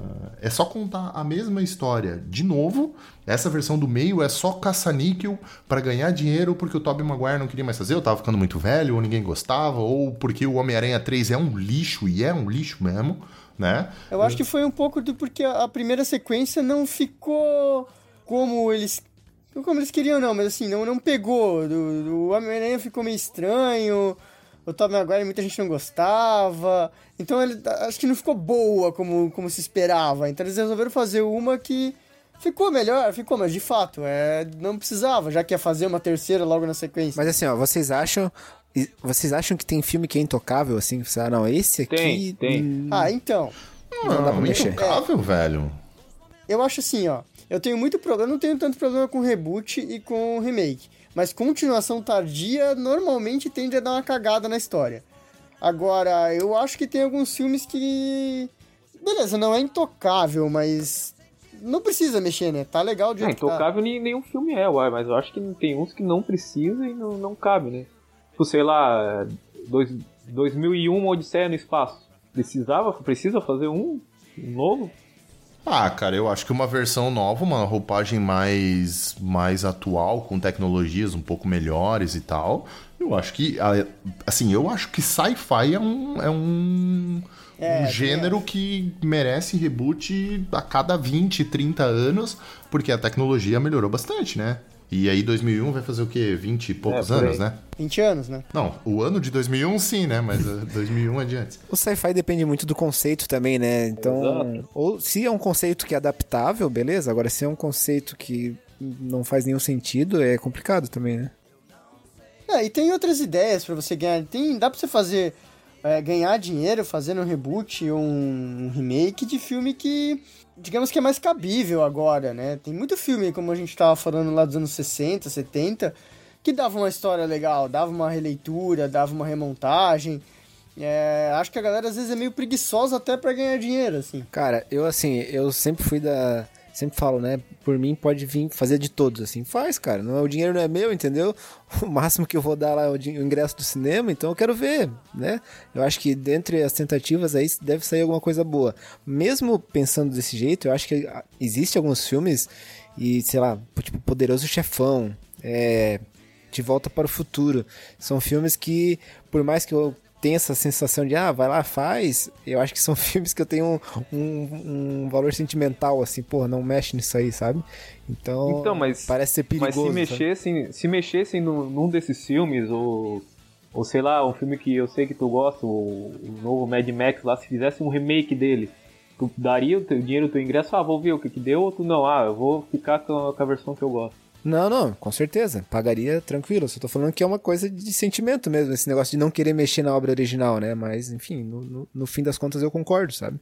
é só contar a mesma história de novo. Essa versão do meio é só caça-níquel para ganhar dinheiro porque o Tobey Maguire não queria mais fazer, eu tava ficando muito velho, ou ninguém gostava, ou porque o Homem-Aranha 3 é um lixo, e é um lixo mesmo, né? Eu acho que foi um pouco do porque a primeira sequência não ficou como eles como eles queriam, não, mas assim, não, não pegou. O, o Homem-Aranha ficou meio estranho. O Tobey Maguire muita gente não gostava. Então ele acho que não ficou boa como, como se esperava. Então eles resolveram fazer uma que ficou melhor, ficou, mas de fato, é, não precisava, já que ia fazer uma terceira logo na sequência. Mas assim, ó, vocês acham. Vocês acham que tem filme que é intocável, assim? Ah, não, esse aqui. Tem, tem. Hum, ah, então. Não, não dá pra mexer. Intocável, é, velho. Eu acho assim, ó. Eu tenho muito problema, não tenho tanto problema com reboot e com remake. Mas continuação tardia normalmente tende a dar uma cagada na história. Agora, eu acho que tem alguns filmes que. Beleza, não é intocável, mas. Não precisa mexer, né? Tá legal de É, intocável tá. nenhum filme é, uai, mas eu acho que tem uns que não precisa e não, não cabe, né? Tipo, sei lá, dois, 2001 Odisseia no Espaço. Precisava, precisa fazer um, um novo? Ah, cara, eu acho que uma versão nova, uma roupagem mais, mais atual, com tecnologias um pouco melhores e tal. Eu acho que, assim, eu acho que sci-fi é um, é um, é, um gênero é. que merece reboot a cada 20, 30 anos, porque a tecnologia melhorou bastante, né? E aí 2001 vai fazer o quê? 20 e poucos é, anos, né? 20 anos, né? Não, o ano de 2001 sim, né? Mas *laughs* 2001 adiante. O sci-fi depende muito do conceito também, né? Então, Exato. ou se é um conceito que é adaptável, beleza? Agora, se é um conceito que não faz nenhum sentido, é complicado também, né? É, e tem outras ideias para você ganhar. Tem, dá pra você fazer é, ganhar dinheiro fazendo um reboot ou um remake de filme que digamos que é mais cabível agora, né? Tem muito filme, como a gente tava falando lá dos anos 60, 70, que dava uma história legal, dava uma releitura, dava uma remontagem. É, acho que a galera às vezes é meio preguiçosa até para ganhar dinheiro, assim. Cara, eu assim, eu sempre fui da sempre falo, né? Por mim pode vir fazer de todos, assim. Faz, cara. Não, é, o dinheiro não é meu, entendeu? *laughs* O máximo que eu vou dar lá é o, ingresso do cinema, então eu quero ver, né? Eu acho que dentre as tentativas aí deve sair alguma coisa boa. Mesmo pensando desse jeito, eu acho que existe alguns filmes e, sei lá, tipo Poderoso Chefão, é, De Volta para o Futuro. São filmes que, por mais que eu tem essa sensação de, ah, vai lá, faz. Eu acho que são *laughs* filmes que eu tenho um, um, um valor sentimental, assim, pô, não mexe nisso aí, sabe? Então, então mas, parece ser perigoso. Mas se mexessem, se mexessem no, num desses filmes, ou, ou sei lá, um filme que eu sei que tu gosta, o, o novo Mad Max lá, se fizesse um remake dele, tu daria o teu dinheiro, o teu ingresso, ah, vou ver o que que deu, ou tu não, ah, eu vou ficar com a, com a versão que eu gosto. Não, não, com certeza. Pagaria tranquilo. Só tô falando que é uma coisa de sentimento mesmo, esse negócio de não querer mexer na obra original, né? Mas, enfim, no, no, no fim das contas eu concordo, sabe?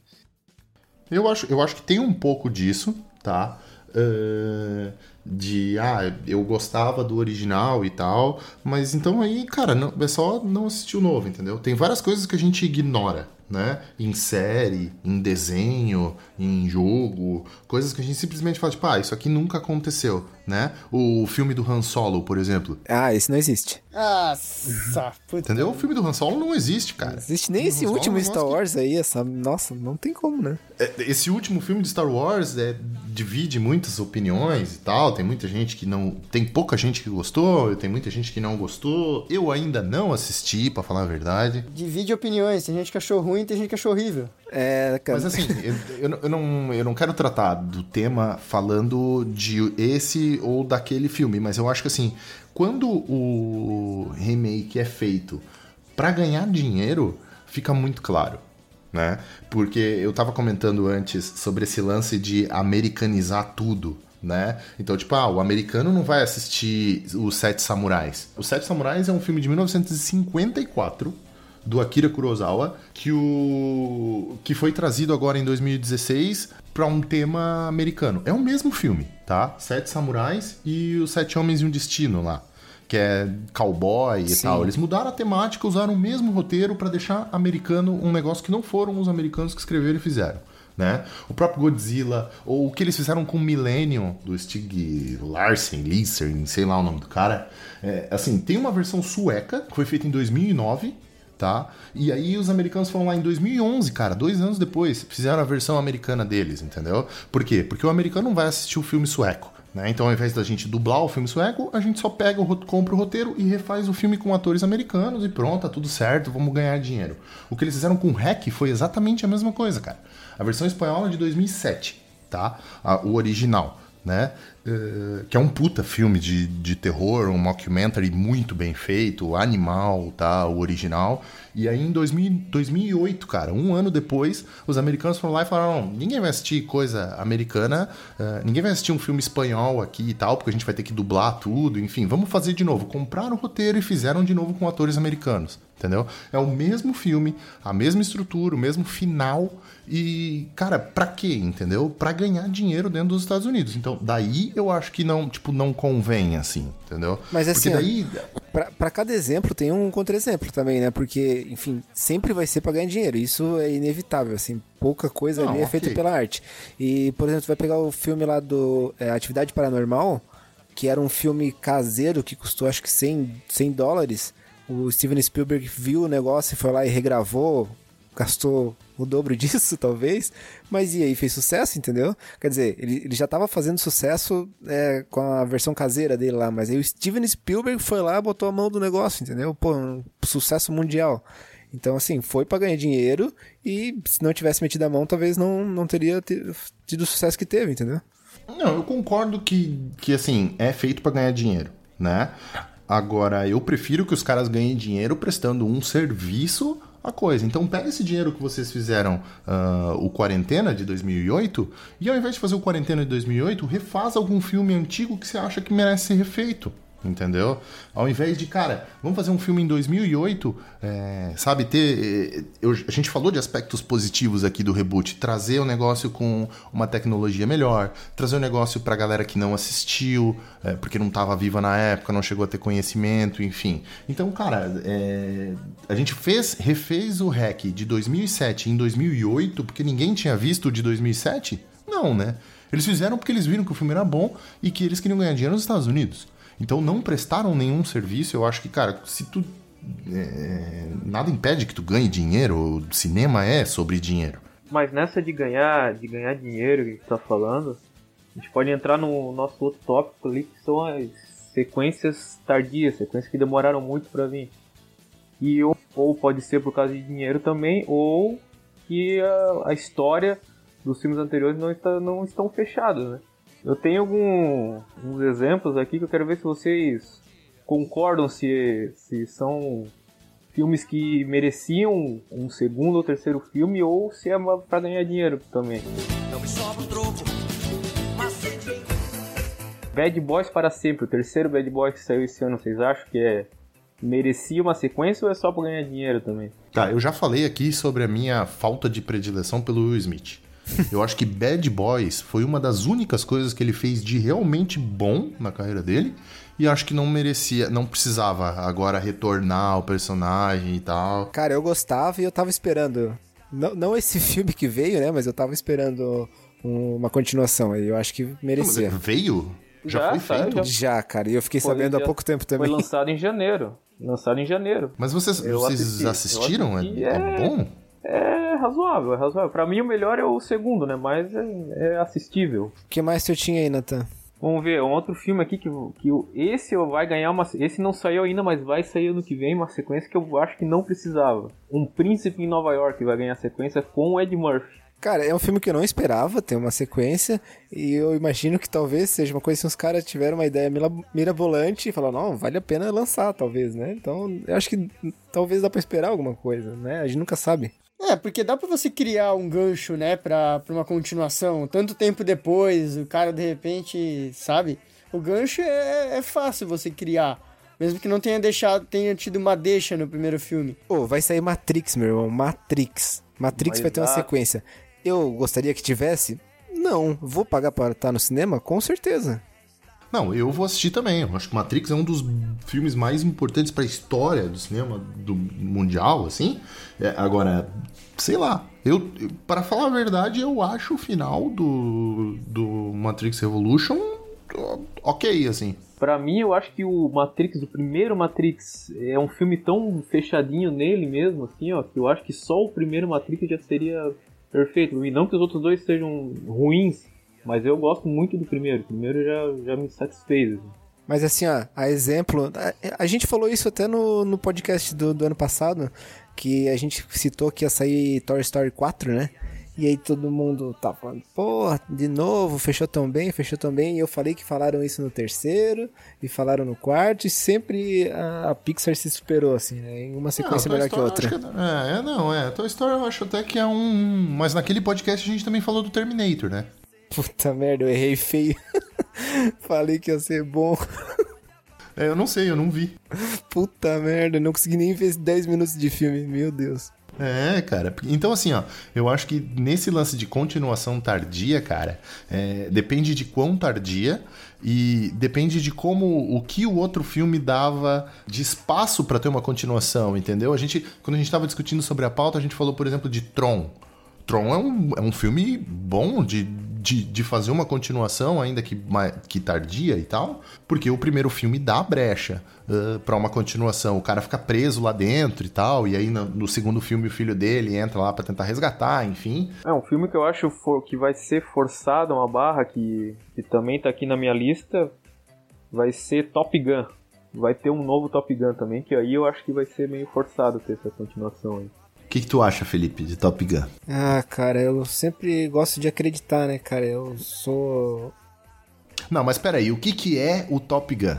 Eu acho, eu acho que tem um pouco disso, tá? Uh, de, ah, eu gostava do original e tal, mas então aí, cara, não, é só não assistir o novo, entendeu? Tem várias coisas que a gente ignora né? Em série, em desenho, em jogo, coisas que a gente simplesmente fala, tipo, ah, isso aqui nunca aconteceu, né? O filme do Han Solo, por exemplo. Ah, esse não existe. Nossa, puta. Entendeu? O filme do Han Solo não existe, cara. Não existe nem O esse Han Solo último Star negócio que- Wars aí, essa. Nossa, não tem como, né? É, Esse último filme de Star Wars é, divide muitas opiniões e tal. Tem muita gente que não. Tem pouca gente que gostou, tem muita gente que não gostou. Eu ainda não assisti, pra falar a verdade. Divide opiniões. Tem gente que achou ruim, tem gente que achou horrível. É, cara. Mas assim, eu, eu não- eu não, quero tratar do tema falando de esse ou daquele filme, mas eu acho que assim, quando o remake é feito pra ganhar dinheiro, fica muito claro. Né? Porque eu tava comentando antes sobre esse lance de americanizar tudo, né? Então, tipo, ah, o americano não vai assistir Os Sete Samurais. Os Sete Samurais é um filme de 1954 do Akira Kurosawa, que, o, que foi trazido agora em 2016 para um tema americano. É o mesmo filme, tá? Sete Samurais e os Sete Homens e um Destino lá. Que é cowboy e Sim. tal. Eles mudaram a temática, usaram o mesmo roteiro para deixar americano um negócio que não foram os americanos que escreveram e fizeram. Né? O próprio Godzilla, ou o que eles fizeram com o Millennium, do Stig Larsen, Lissen, sei lá o nome do cara. É, assim, tem uma versão sueca, que foi feita em 2009, tá? E aí os americanos foram lá em 2011, cara, dois anos depois, fizeram a versão americana deles, entendeu? Por quê? Porque o americano não vai assistir o filme sueco, né? Então ao invés da gente dublar o filme sueco, a gente só pega, o, compra o roteiro e refaz o filme com atores americanos e pronto, tá tudo certo, vamos ganhar dinheiro. O que eles fizeram com o Hack foi exatamente a mesma coisa, cara. A versão espanhola é de 2007, tá? A- o original, né? Eh, que é um puta filme de, de terror, um mockumentary muito bem feito, animal, tá? O original. E aí em 2000, 2008, cara, um ano depois, os americanos foram lá e falaram: "Não, ninguém vai assistir coisa americana, eh, ninguém vai assistir um filme espanhol aqui e tal, porque a gente vai ter que dublar tudo, enfim, vamos fazer de novo. Compraram o roteiro e fizeram de novo com atores americanos, entendeu? É o mesmo filme, a mesma estrutura, o mesmo final. E, cara, pra quê, entendeu? Pra ganhar dinheiro dentro dos Estados Unidos. Então, daí eu acho que não, tipo, não convém, assim, entendeu? Mas assim, Porque daí. Pra, pra cada exemplo tem um contra-exemplo também, né? Porque, enfim, sempre vai ser pra ganhar dinheiro. Isso é inevitável, assim. Pouca coisa Não, ali é ok. feita pela arte. E, por exemplo, vai pegar o filme lá do é, Atividade Paranormal, que era um filme caseiro que custou acho que 100, 100 dólares. O Steven Spielberg viu o negócio e foi lá e regravou, gastou o dobro *laughs* disso, talvez. Mas e aí, fez sucesso, entendeu? Quer dizer, ele, ele já tava fazendo sucesso é, com a versão caseira dele lá, mas aí o Steven Spielberg foi lá botou a mão do negócio, entendeu? Pô, um sucesso mundial. Então, assim, foi pra ganhar dinheiro e se não tivesse metido a mão, talvez não, não teria te- tido o sucesso que teve, entendeu? Não, eu concordo que, que assim, é feito pra ganhar dinheiro, né? Agora, eu prefiro que os caras ganhem dinheiro prestando um serviço à coisa. Então, pega esse dinheiro que vocês fizeram, ah, o Quarentena de 2008, e ao invés de fazer o Quarentena de 2008, refaz algum filme antigo que você acha que merece ser refeito. Entendeu? Ao invés de, cara, vamos fazer um filme em 2008, é, sabe, ter. eh, eu- a gente falou de aspectos positivos aqui do reboot, trazer o negócio com uma tecnologia melhor, trazer o negócio pra galera que não assistiu, é, porque não tava viva na época, não chegou a ter conhecimento, enfim. Então, cara, é, a gente fez, refez o hack de 2007 em 2008, porque ninguém tinha visto o de 2007? Não, né? Eles fizeram porque eles viram que o filme era bom e que eles queriam ganhar dinheiro nos Estados Unidos. Então não prestaram nenhum serviço. Eu acho que, cara, se tu. é, nada impede que tu ganhe dinheiro. O cinema é sobre dinheiro. Mas nessa de ganhar, de ganhar dinheiro que tu tá falando, a gente pode entrar no nosso outro tópico ali, que são as sequências tardias, sequências que demoraram muito pra vir. E ou, ou pode ser por causa de dinheiro também, ou que a, a história dos filmes anteriores não, está, não estão fechadas, né? Eu tenho algum, alguns exemplos aqui que eu quero ver se vocês concordam se, se são filmes que mereciam um segundo ou terceiro filme ou se é pra ganhar dinheiro também. Bad Boys para sempre, o terceiro Bad Boys que saiu esse ano, vocês acham que é merecia uma sequência ou é só pra ganhar dinheiro também? Tá, eu já falei aqui sobre a minha falta de predileção pelo Will Smith. Eu acho que Bad Boys foi uma das únicas coisas que ele fez de realmente bom na carreira dele. E acho que não merecia, não precisava agora retornar ao personagem e tal. Cara, eu gostava e eu tava esperando Não, não esse *laughs* filme que veio, né? Mas eu tava esperando um- uma continuação aí. Eu acho que merecia. Veio? Já, Já, foi saiu, feito? Já, cara. E eu fiquei Foi sabendo há dia- pouco tempo Foi também. lançado em janeiro. Lançado em janeiro. Mas vocês, Eu vocês assisti, eu assistiram? assisti, é, é é- bom? É razoável, é razoável. Pra mim o melhor é o segundo, né? Mas é, é assistível. O que mais tu tinha aí, Nathan? Vamos ver, um outro filme aqui que, que esse vai ganhar uma. Esse não saiu ainda, mas vai sair ano que vem, uma sequência que eu acho que não precisava. Um Príncipe em Nova York vai ganhar sequência com o Ed Murphy. Cara, é um filme que eu não esperava ter uma sequência. E eu imagino que talvez seja uma coisa que os caras tiveram uma ideia mirabolante e falaram, não, vale a pena lançar, talvez, né? Então, eu acho que talvez dá pra esperar alguma coisa, né? A gente nunca sabe. É, porque dá pra você criar um gancho, né, pra, pra uma continuação. Tanto tempo depois, o cara de repente, sabe? O gancho é, é fácil você criar. Mesmo que não tenha deixado, tenha tido uma deixa no primeiro filme. Pô, vai sair Matrix, meu irmão. Matrix. Matrix Mas vai ter uma sequência. Eu gostaria que tivesse? Não. Vou pagar para estar no cinema? Com certeza. Não, eu vou assistir também. Eu acho que Matrix é um dos filmes mais importantes pra história do cinema do mundial, assim. É, agora, sei lá. Eu, para falar a verdade, eu acho o final do, do Matrix Revolution ó, ok, assim. Pra mim, eu acho que o Matrix, o primeiro Matrix, é um filme tão fechadinho nele mesmo, assim, ó, que eu acho que só o primeiro Matrix já seria perfeito. E não que os outros dois sejam ruins, mas eu gosto muito do primeiro. O primeiro já, já me satisfez. assim. Mas assim, ó, a exemplo. A, a gente falou isso até no, no podcast do, do ano passado, que a gente citou que ia sair Toy Story 4, né? E aí todo mundo tá falando, pô, de novo, fechou tão bem, fechou tão bem. E eu falei que falaram isso no terceiro, e falaram no quarto, e sempre a, a Pixar se superou, assim, né? Em uma sequência Não, melhor que Story eu outra. que é, é, não, é. Toy Story eu acho até que é um. Mas naquele podcast a gente também falou do Terminator, né? Puta merda, eu errei feio. *laughs* falei que ia ser bom. É, eu não sei, eu não vi. Puta merda, não consegui nem ver 10 minutos de filme, meu Deus. É, cara. Então, assim, ó, eu acho que nesse lance de continuação tardia, cara, é, depende de quão tardia e depende de como o que o outro filme dava de espaço pra ter uma continuação, entendeu? A gente, quando a gente tava discutindo sobre a pauta, a gente falou, por exemplo, de Tron. Tron é um, é um filme bom de, de, de fazer uma continuação, ainda que, que tardia e tal, porque o primeiro filme dá brecha uh, para uma continuação. O cara fica preso lá dentro e tal, e aí no, no segundo filme o filho dele entra lá pra tentar resgatar, enfim. É um filme que eu acho for- que vai ser forçado, uma barra que, que também tá aqui na minha lista, vai ser Top Gun. Vai ter um novo Top Gun também, que aí eu acho que vai ser meio forçado ter essa continuação aí. O que, que tu acha, Felipe, de Top Gun? Ah, cara, eu sempre gosto de acreditar, né, cara? Eu sou. Não, mas peraí, o que, que é o Top Gun?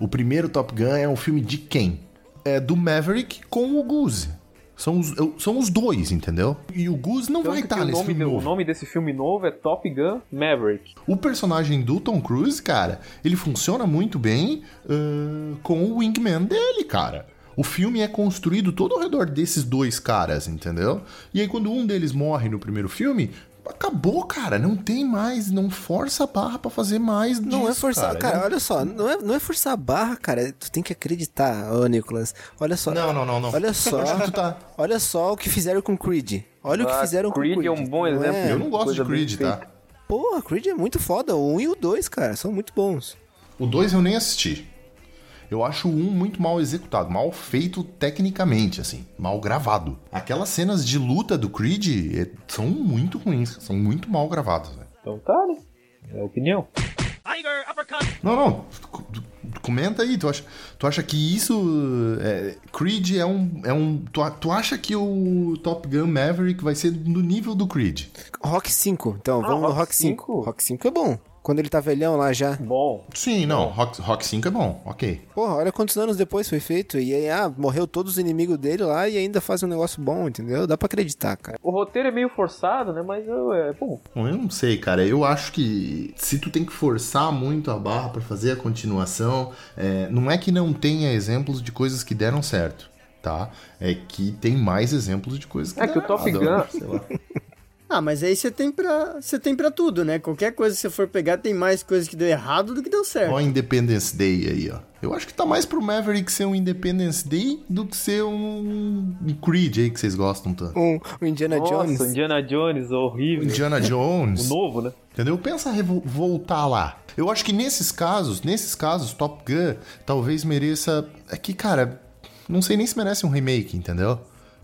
O primeiro Top Gun é um filme de quem? É do Maverick com o Goose. São os, eu- são os dois, entendeu? E o Goose não vai Tanto estar nesse nome, filme de- o novo. nome desse filme novo é Top Gun Maverick. O personagem do Tom Cruise, cara, ele funciona muito bem ah, com o wingman dele, cara. O filme é construído todo ao redor desses dois caras, entendeu? E aí quando um deles morre no primeiro filme, acabou, cara. Não tem mais, não força a barra pra fazer mais Não é disso, forçar. Cara, Não- olha só, não é, não é forçar a barra, cara. Tu tem que acreditar, ô Nicolas. Olha só. Não, não, não, não. Olha só. Tá- Olha só o que fizeram com Creed. Olha o que Ah, fizeram Creed com Creed. é um bom exemplo. é? Eu não gosto Coisa de Creed, feita. tá? Porra, Creed é muito foda. O 1 e o 2, cara, são muito bons. O 2 eu nem assisti. Eu acho o 1 muito mal executado, mal feito tecnicamente, assim, mal gravado. Aquelas cenas de luta do Creed eh, são muito ruins, são muito mal gravadas. Então tá, né? É a opinião. Não, não, c- comenta aí, tu acha, tu acha que isso. é, Creed é um. É um tu, tu acha que o Top Gun Maverick vai ser no nível do Creed? Rock 5. Então, vamos no Rock Rock 5. 5? Rock 5 é bom. Quando ele tá velhão lá já. Bom, Sim, não, Rock, Rock 5 é bom, ok. Porra, olha quantos anos depois foi feito. E aí, ah, morreu todos os inimigos dele lá e ainda faz um negócio bom, entendeu? Dá pra acreditar, cara. o roteiro é meio forçado, né? Mas eu- é bom. Bom, eu não sei, cara. Eu acho que se tu tem que forçar muito a barra pra fazer a continuação, é, não é que não tenha exemplos de coisas que deram certo, tá? É que tem mais exemplos de coisas que É que o Top errado, Gun- sei lá. Ah, mas aí você tem pra. Você tem para tudo, né? Qualquer coisa que você for pegar, tem mais coisa que deu errado do que deu certo. Ó, Independence Day aí, ó. Eu acho que tá mais pro Maverick ser um Independence Day do que ser um Creed aí que vocês gostam tanto. Um, um Indiana Nossa, Jones. Indiana Jones, horrível. Indiana Jones. O novo, né? Entendeu? Pensa voltar lá. Eu acho que nesses casos, nesses casos, Top Gun talvez mereça. É que, cara, não sei nem se merece um remake, entendeu?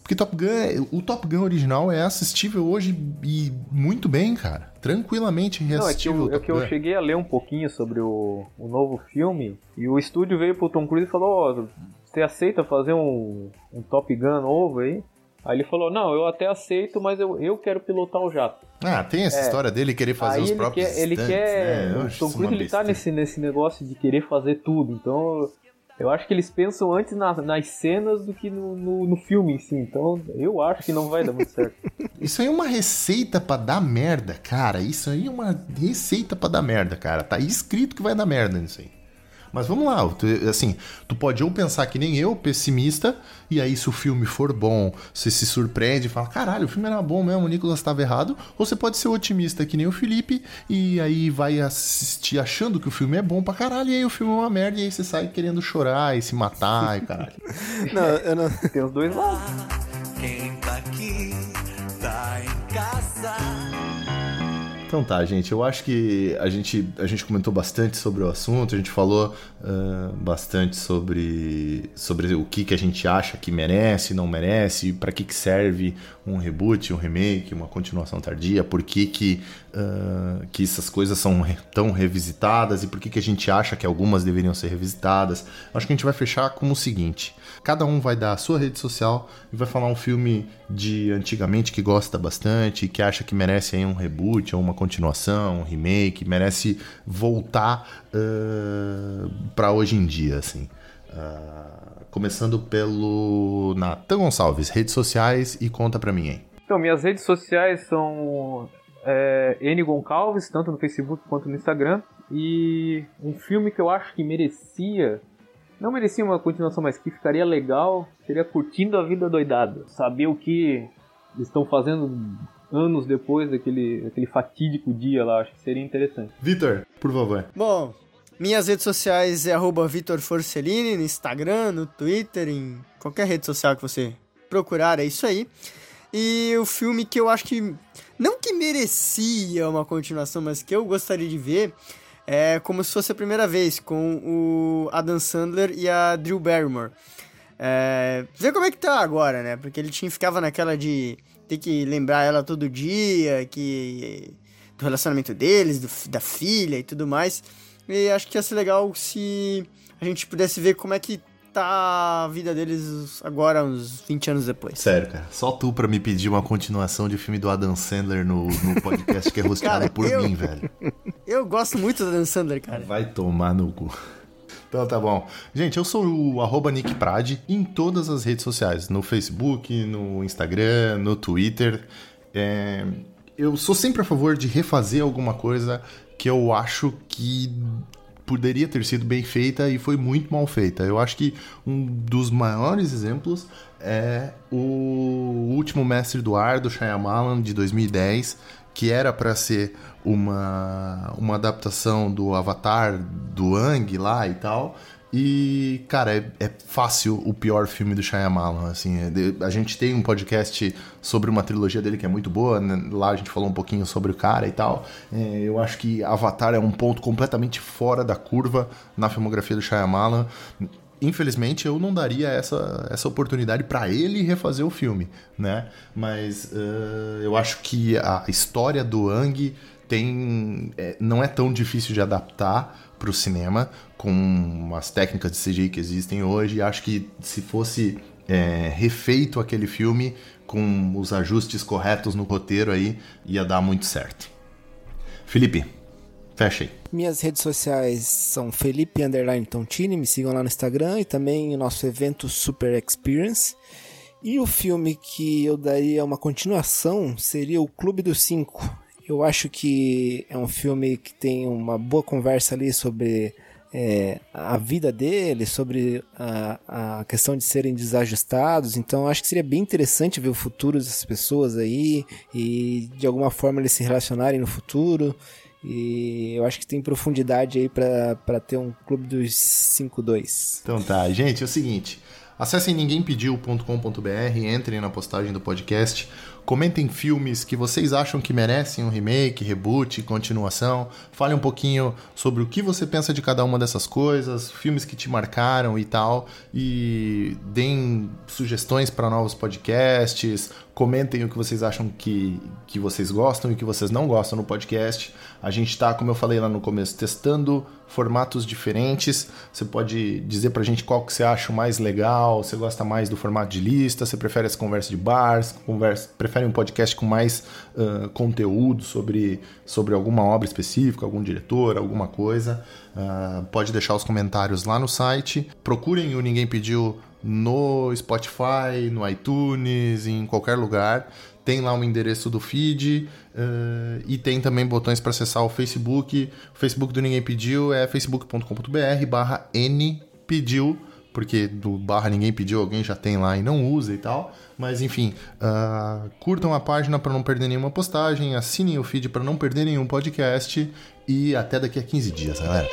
Porque Top Gun, o Top Gun original é assistível hoje e muito bem, cara. Tranquilamente Não, é que, reassistível. eu, é que eu cheguei a ler um pouquinho sobre o, o novo filme e o estúdio veio pro Tom Cruise e falou: Ó, você aceita fazer um, um Top Gun novo aí? Aí ele falou: Não, eu até aceito, mas eu, eu quero pilotar o jato. Ah, tem essa história dele querer fazer aí os ele próprios quer, ele quer. né? Tom uma Cruise ele tá nesse, nesse negócio de querer fazer tudo. Então eu acho que eles pensam antes na- nas cenas do que no, no, no filme em si. Então eu acho que não vai dar muito certo. *laughs* Isso aí é uma receita pra dar merda, cara. Isso aí é uma receita pra dar merda, cara. Tá escrito que vai dar merda nisso aí. Mas vamos lá, assim, tu pode ou pensar que nem eu, pessimista, e aí se o filme for bom, você se surpreende e fala, caralho, o filme era bom mesmo, o Nicolas estava errado, ou você pode ser otimista que nem o Felipe, e aí vai assistir achando que o filme é bom pra caralho, e aí o filme é uma merda, e aí você sai querendo chorar e se matar e caralho. *laughs* Não, eu não. Tem os dois lados. Quem tá aqui tá em casa. Então tá, gente. Eu acho que a gente, a gente comentou bastante sobre o assunto, a gente falou ah, bastante sobre, sobre o que, que a gente acha que merece, não merece, para que, que serve um reboot, um remake, uma continuação tardia, por que, que, ah, que essas coisas são tão revisitadas e por que, que a gente acha que algumas deveriam ser revisitadas. Acho que a gente vai fechar como o seguinte: cada um vai dar a sua rede social e vai falar um filme de antigamente que gosta bastante, que acha que merece aí um reboot ou uma continuação, um remake, merece voltar para hoje em dia, assim. Ah, começando pelo Natan Gonçalves, redes sociais e conta pra mim aí. Então, minhas redes sociais são é, N Goncalves, tanto no Facebook quanto no Instagram. E um filme que eu acho que merecia, não merecia uma continuação, mas que ficaria legal, seria Curtindo a Vida Doidada. Saber o que eles estão fazendo anos depois daquele, daquele fatídico dia lá, acho que seria interessante. Vitor, por favor. Bom, minhas redes sociais é arroba Vitor Forcellini no Instagram, no Twitter, em qualquer rede social que você procurar, é isso aí. E o filme que eu acho que, não que merecia uma continuação, mas que eu gostaria de ver, é como se fosse a primeira vez, com o Adam Sandler e a Drew Barrymore. É, ver como é que tá agora, né? Porque ele tinha, ficava naquela de ter que lembrar ela todo dia, que do relacionamento deles, do- da filha e tudo mais. E acho que ia ser legal se a gente pudesse ver como é que tá a vida deles agora, uns 20 anos depois. Sério, cara. Só tu pra me pedir uma continuação de filme do Adam Sandler no, no podcast que é *laughs* rosteado por eu- mim, velho. Eu gosto muito do Dan Sandler, cara. Vai tomar no cu. Então tá bom. Gente, eu sou o arroba Nick Prade em todas as redes sociais. No Facebook, no Instagram, no Twitter. É, Eu sou sempre a favor de refazer alguma coisa que eu acho que poderia ter sido bem feita e foi muito mal feita. Eu acho que um dos maiores exemplos é o Último Mestre do Ar, do Shyamalan, de 2010, que era para ser uma, uma adaptação do Avatar, do Ang lá e tal. E, cara, é, é fácil o pior filme do Shyamalan, assim. é a gente tem um podcast sobre uma trilogia dele que é muito boa, né? lá a gente falou um pouquinho sobre o cara e tal. É, eu acho que Avatar é um ponto completamente fora da curva na filmografia do Shyamalan. Infelizmente, eu não daria essa, essa oportunidade para ele refazer o filme, né? Mas eh, eu acho que a história do Ang tem é, não é tão difícil de adaptar para o cinema com as técnicas de CGI que existem hoje. Acho que se fosse é, refeito aquele filme com os ajustes corretos no roteiro aí ia dar muito certo. Felipe, fecha aí. Minhas redes sociais são Felipe Underline Tontini, me sigam lá no Instagram e também o nosso evento Super Experience. E o filme que eu daria uma continuação seria o Clube dos Cinco. Eu acho que é um filme que tem uma boa conversa ali sobre é, a vida deles, sobre a, a questão de serem desajustados. Então acho que seria bem interessante ver o futuro dessas pessoas aí e de alguma forma eles se relacionarem no futuro. E eu acho que tem profundidade aí para ter um clube dos 5-2. Então tá, gente, é o seguinte. Acessem ninguémpediu.com.br, entrem na postagem do podcast, comentem filmes que vocês acham que merecem um remake, reboot, continuação. Fale um pouquinho sobre o que você pensa de cada uma dessas coisas, filmes que te marcaram e tal. E deem sugestões para novos podcasts, Comentem o que vocês acham que, que vocês gostam e que vocês não gostam no podcast. A gente está, como eu falei lá no começo, testando formatos diferentes. Você pode dizer pra gente qual que você acha mais legal, você gosta mais do formato de lista, você prefere as conversas de bars, conversa, prefere um podcast com mais uh, conteúdo sobre, sobre alguma obra específica, algum diretor, alguma coisa. Uh, pode deixar os comentários lá no site. Procurem o Ninguém Pediu no Spotify, no iTunes, em qualquer lugar. Tem lá o endereço do feed uh, e tem também botões para acessar o Facebook. O Facebook do Ninguém Pediu é facebook.com.br barra npediu, porque do barra ninguém pediu, alguém já tem lá e não usa e tal. Mas enfim, uh, curtam a página para não perder nenhuma postagem, assinem o feed para não perder nenhum podcast e até daqui a 15 dias, galera.